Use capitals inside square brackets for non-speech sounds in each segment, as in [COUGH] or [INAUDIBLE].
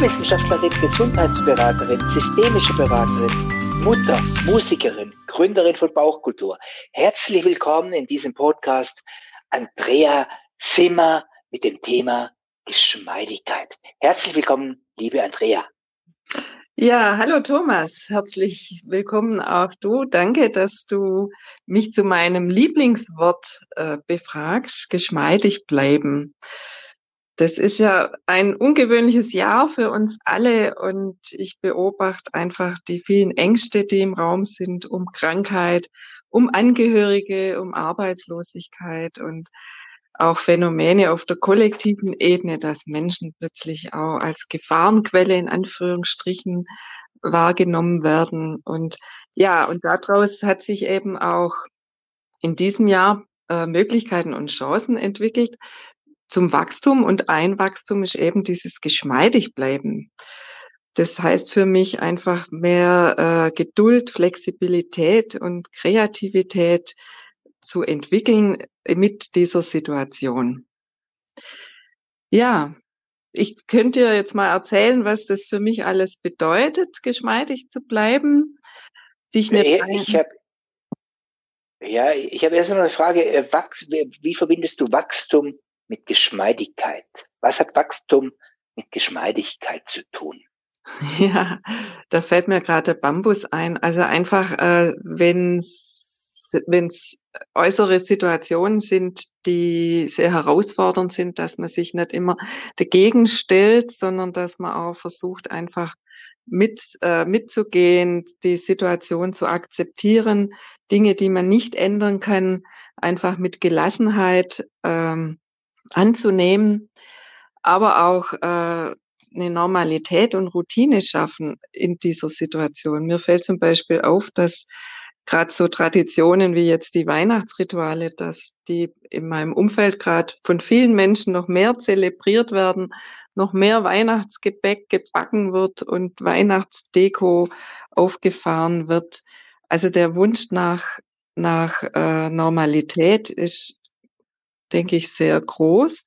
Kulturwissenschaftlerin, Gesundheitsberaterin, systemische Beraterin, Mutter, Musikerin, Gründerin von Bauchkultur. Herzlich willkommen in diesem Podcast Andrea Simmer mit dem Thema Geschmeidigkeit. Herzlich willkommen, liebe Andrea. Ja, hallo Thomas, herzlich willkommen auch du. Danke, dass du mich zu meinem Lieblingswort äh, befragst, geschmeidig bleiben. Das ist ja ein ungewöhnliches Jahr für uns alle und ich beobachte einfach die vielen Ängste, die im Raum sind, um Krankheit, um Angehörige, um Arbeitslosigkeit und auch Phänomene auf der kollektiven Ebene, dass Menschen plötzlich auch als Gefahrenquelle in Anführungsstrichen wahrgenommen werden. Und ja, und daraus hat sich eben auch in diesem Jahr äh, Möglichkeiten und Chancen entwickelt zum Wachstum. Und ein Wachstum ist eben dieses geschmeidig bleiben. Das heißt für mich einfach mehr äh, Geduld, Flexibilität und Kreativität zu entwickeln mit dieser Situation. Ja, ich könnte dir jetzt mal erzählen, was das für mich alles bedeutet, geschmeidig zu bleiben. Sich nicht ich habe ja, ich habe erst noch eine Frage. Äh, wie verbindest du Wachstum mit Geschmeidigkeit? Was hat Wachstum mit Geschmeidigkeit zu tun? [LAUGHS] Ja, da fällt mir gerade Bambus ein. Also einfach, äh, wenn es wenn es äußere Situationen sind, die sehr herausfordernd sind, dass man sich nicht immer dagegen stellt, sondern dass man auch versucht, einfach mit, äh, mitzugehen, die Situation zu akzeptieren, Dinge, die man nicht ändern kann, einfach mit Gelassenheit ähm, anzunehmen, aber auch äh, eine Normalität und Routine schaffen in dieser Situation. Mir fällt zum Beispiel auf, dass gerade so Traditionen wie jetzt die Weihnachtsrituale, dass die in meinem Umfeld gerade von vielen Menschen noch mehr zelebriert werden, noch mehr Weihnachtsgebäck gebacken wird und Weihnachtsdeko aufgefahren wird. Also der Wunsch nach, nach äh, Normalität ist, denke ich, sehr groß.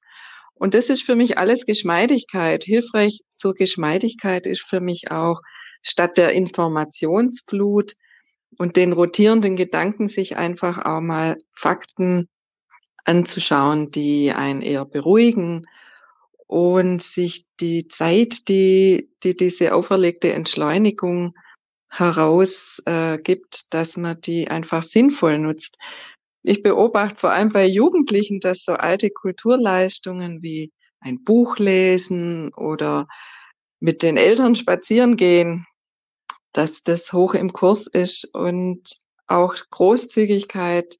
Und das ist für mich alles Geschmeidigkeit. Hilfreich zur Geschmeidigkeit ist für mich auch statt der Informationsflut und den rotierenden Gedanken sich einfach auch mal Fakten anzuschauen, die einen eher beruhigen und sich die Zeit, die, die diese auferlegte Entschleunigung herausgibt, äh, dass man die einfach sinnvoll nutzt. Ich beobachte vor allem bei Jugendlichen, dass so alte Kulturleistungen wie ein Buch lesen oder mit den Eltern spazieren gehen, dass das hoch im Kurs ist und auch Großzügigkeit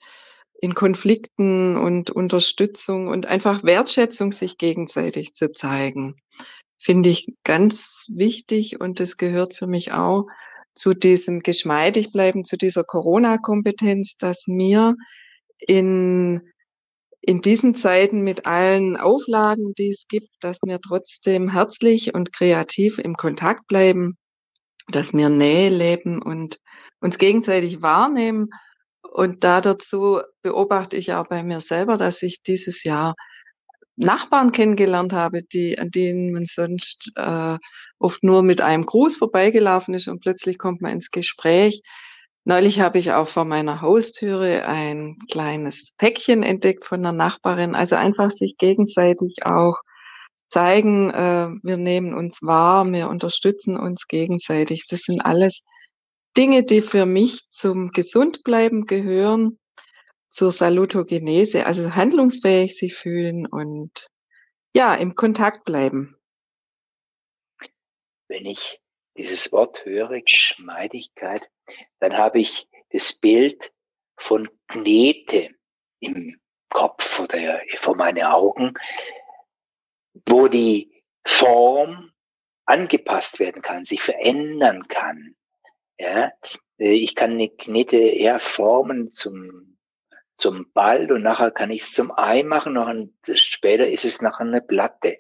in Konflikten und Unterstützung und einfach Wertschätzung sich gegenseitig zu zeigen, finde ich ganz wichtig und das gehört für mich auch zu diesem geschmeidig bleiben, zu dieser Corona-Kompetenz, dass mir in, in diesen Zeiten mit allen Auflagen, die es gibt, dass wir trotzdem herzlich und kreativ im Kontakt bleiben dass wir Nähe leben und uns gegenseitig wahrnehmen. Und da dazu beobachte ich auch bei mir selber, dass ich dieses Jahr Nachbarn kennengelernt habe, die, an denen man sonst äh, oft nur mit einem Gruß vorbeigelaufen ist und plötzlich kommt man ins Gespräch. Neulich habe ich auch vor meiner Haustüre ein kleines Päckchen entdeckt von einer Nachbarin. Also einfach sich gegenseitig auch zeigen, äh, wir nehmen uns wahr, wir unterstützen uns gegenseitig. Das sind alles Dinge, die für mich zum Gesundbleiben gehören, zur Salutogenese, also handlungsfähig sich fühlen und ja, im Kontakt bleiben. Wenn ich dieses Wort höre, Geschmeidigkeit, dann habe ich das Bild von Knete im Kopf oder vor meinen Augen, wo die Form angepasst werden kann, sich verändern kann. Ja, äh, ich kann eine Knete eher formen zum, zum Ball und nachher kann ich es zum Ei machen und später ist es nachher eine Platte.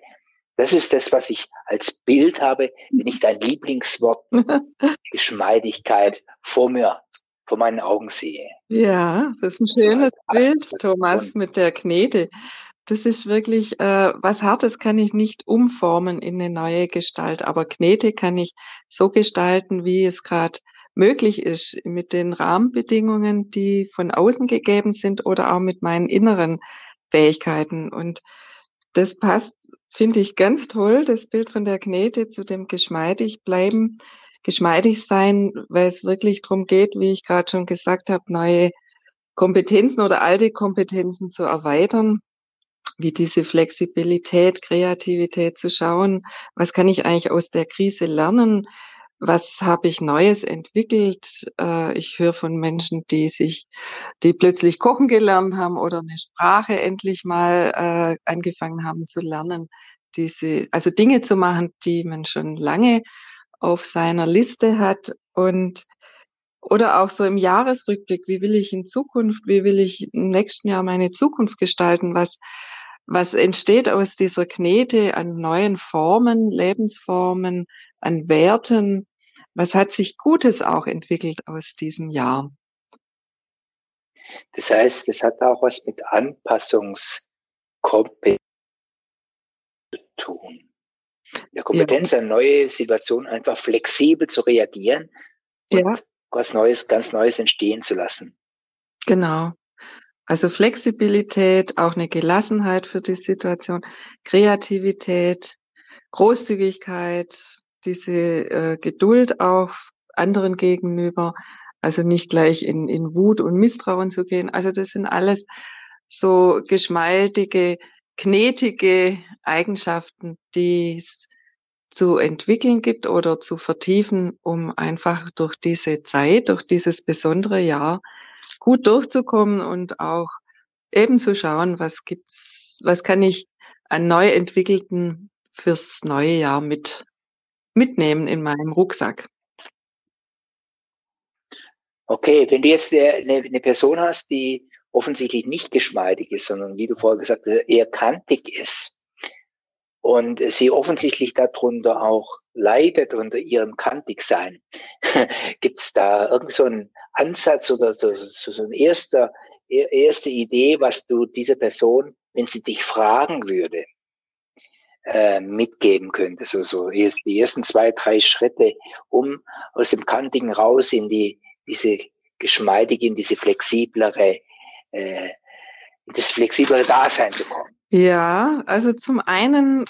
Das ist das, was ich als Bild habe, wenn ich dein Lieblingswort [LAUGHS] Geschmeidigkeit vor mir, vor meinen Augen sehe. Ja, das ist ein schönes Bild, Thomas, mit der Knete. das ist wirklich äh, was Hartes kann ich nicht umformen in eine neue Gestalt, aber Knete kann ich so gestalten, wie es gerade möglich ist, mit den Rahmenbedingungen, die von außen gegeben sind oder auch mit meinen inneren Fähigkeiten. Und das passt, finde ich, ganz toll, das Bild von der Knete zu dem geschmeidig bleiben, geschmeidig sein, weil es wirklich darum geht, wie ich gerade schon gesagt habe, neue Kompetenzen oder alte Kompetenzen zu erweitern, wie diese Flexibilität, Kreativität zu schauen, was kann ich eigentlich aus der Krise lernen, was habe ich Neues entwickelt. Äh, ich höre von Menschen, die sich, die plötzlich kochen gelernt haben oder eine Sprache endlich mal äh, angefangen haben zu lernen, diese, also Dinge zu machen, die man schon lange auf seiner Liste hat und oder auch so im Jahresrückblick, wie will ich in Zukunft, wie will ich im nächsten Jahr meine Zukunft gestalten, was, was entsteht aus dieser Knete an neuen Formen, Lebensformen, an Werten, was hat sich Gutes auch entwickelt aus diesem Jahr? Das heißt, es hat auch was mit Anpassungskompetenz zu tun. Der Kompetenz ja. an neue Situationen einfach flexibel zu reagieren und ja. was Neues, ganz Neues entstehen zu lassen. Genau. Also Flexibilität, auch eine Gelassenheit für die Situation, Kreativität, Großzügigkeit, diese äh, Geduld auch anderen gegenüber, also nicht gleich in, in Wut und Misstrauen zu gehen. Also das sind alles so geschmeidige, knetige Eigenschaften, die es zu entwickeln gibt oder zu vertiefen, um einfach durch diese Zeit, durch dieses besondere Jahr gut durchzukommen und auch eben zu schauen, was gibt's, was kann ich an neu entwickelten fürs neue Jahr mit mitnehmen in meinem Rucksack. Okay, wenn du jetzt eine, Person hast, die offensichtlich nicht geschmeidig ist, sondern wie du vorher gesagt hast, eher kantig ist und sie offensichtlich darunter auch leidet unter ihrem Kantigsein, [LAUGHS] gibt es da irgend so einen Ansatz oder so, so ein erster, erste Idee, was du dieser Person, wenn sie dich fragen würde, äh, mitgeben könnte. So, so die ersten zwei, drei Schritte, um aus dem Kantigen raus in die, diese geschmeidige, in diese flexiblere, äh, in das flexiblere Dasein zu kommen. Ja, also zum einen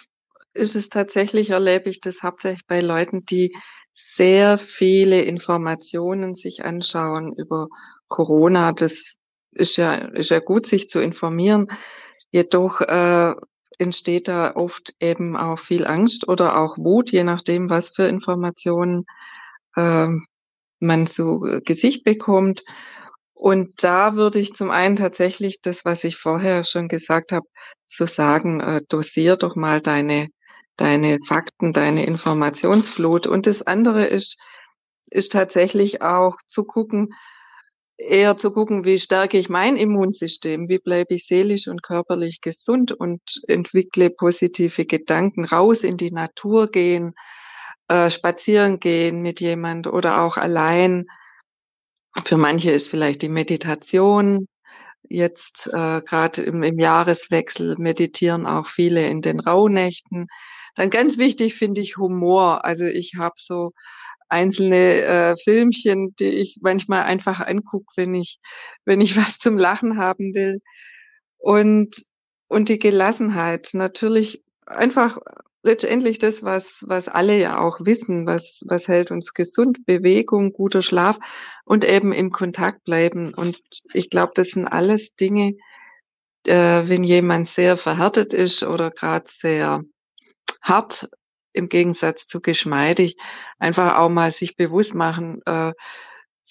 ist es tatsächlich, erlebe ich das hauptsächlich bei Leuten, die sehr viele Informationen sich anschauen über Corona. Das ist ja, ist ja gut, sich zu informieren. Jedoch äh, entsteht da oft eben auch viel Angst oder auch Wut, je nachdem, was für Informationen äh, man zu Gesicht bekommt. Und da würde ich zum einen tatsächlich das, was ich vorher schon gesagt habe, zu sagen, äh, dosier doch mal deine, deine Fakten, deine Informationsflut. Und das andere ist, ist tatsächlich auch zu gucken, eher zu gucken, wie stärke ich mein Immunsystem, wie bleibe ich seelisch und körperlich gesund und entwickle positive Gedanken, raus in die Natur gehen, äh, spazieren gehen mit jemand oder auch allein. Für manche ist vielleicht die Meditation. Jetzt äh, gerade im, im Jahreswechsel meditieren auch viele in den Rauhnächten. Dann ganz wichtig finde ich Humor. Also ich habe so einzelne äh, Filmchen, die ich manchmal einfach angucke, wenn ich, wenn ich [LAUGHS] was zum Lachen haben will. Und, und die Gelassenheit, natürlich einfach letztendlich das, was, was alle ja auch wissen, was, was hält uns gesund, Bewegung, guter Schlaf und eben im Kontakt bleiben. Und ich glaube, das sind alles Dinge, äh, wenn jemand sehr verhärtet ist oder gerade sehr hart im Gegensatz zu geschmeidig, einfach auch mal sich bewusst machen, äh,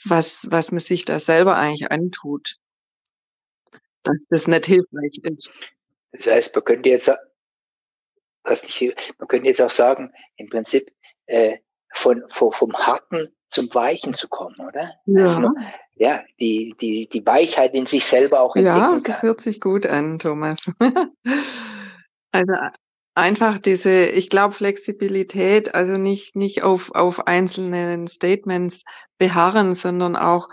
was, was man sich da selber eigentlich antut. Dass das nicht hilfreich ist. Das heißt, man könnte jetzt, was nicht, man könnte jetzt auch sagen, im Prinzip äh, von, von, vom Harten zum Weichen zu kommen, oder? Ja. Also, ja, die, die, die Weichheit in sich selber auch entdecken Ja, das kann. hört sich gut an, Thomas. [LAUGHS] also Einfach diese, ich glaube, Flexibilität, also nicht, nicht auf, auf einzelnen Statements beharren, sondern auch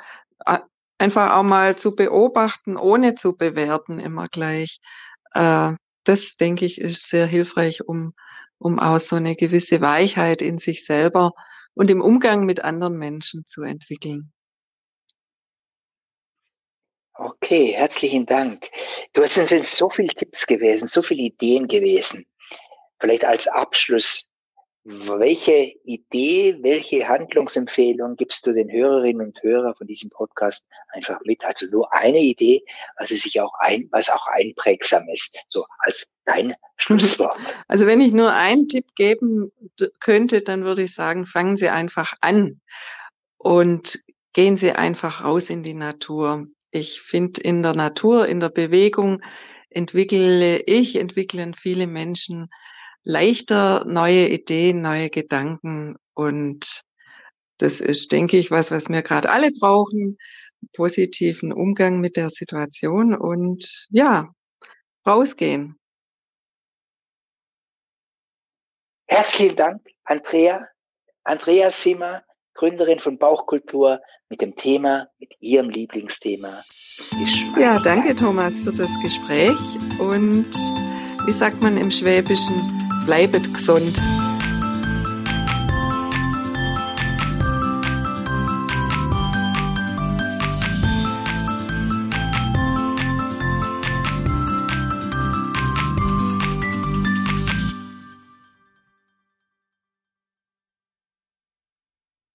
einfach auch mal zu beobachten, ohne zu bewerten immer gleich. äh, das denke ich ist sehr hilfreich, um, um auch so eine gewisse Weichheit in sich selber und im Umgang mit anderen Menschen zu entwickeln. Okay, herzlichen Dank. Du hast sind so viele Tipps gewesen, so viele Ideen gewesen. Vielleicht als Abschluss welche Idee, welche Handlungsempfehlung gibst du den Hörerinnen und Hörern von diesem Podcast einfach mit? Also nur eine Idee, was es sich auch ein, was auch einprägsam ist, so als dein [LAUGHS] Schlusswort. Also wenn ich nur einen Tipp geben könnte, dann würde ich sagen, fangen Sie einfach an und gehen Sie einfach raus in die Natur. Ich finde in der Natur, in der Bewegung entwickle ich, entwickeln viele Menschen leichter neue Ideen, neue Gedanken und das ist, denke ich, was, was wir gerade alle brauchen, positiven Umgang mit der Situation und ja, rausgehen. Herzlichen Dank, Andrea. Andrea Simmer, Gründerin von Bauchkultur mit dem Thema, mit ihrem Lieblingsthema. Ja, danke Thomas für das Gespräch und wie sagt man im Schwäbischen, bleibet gesund.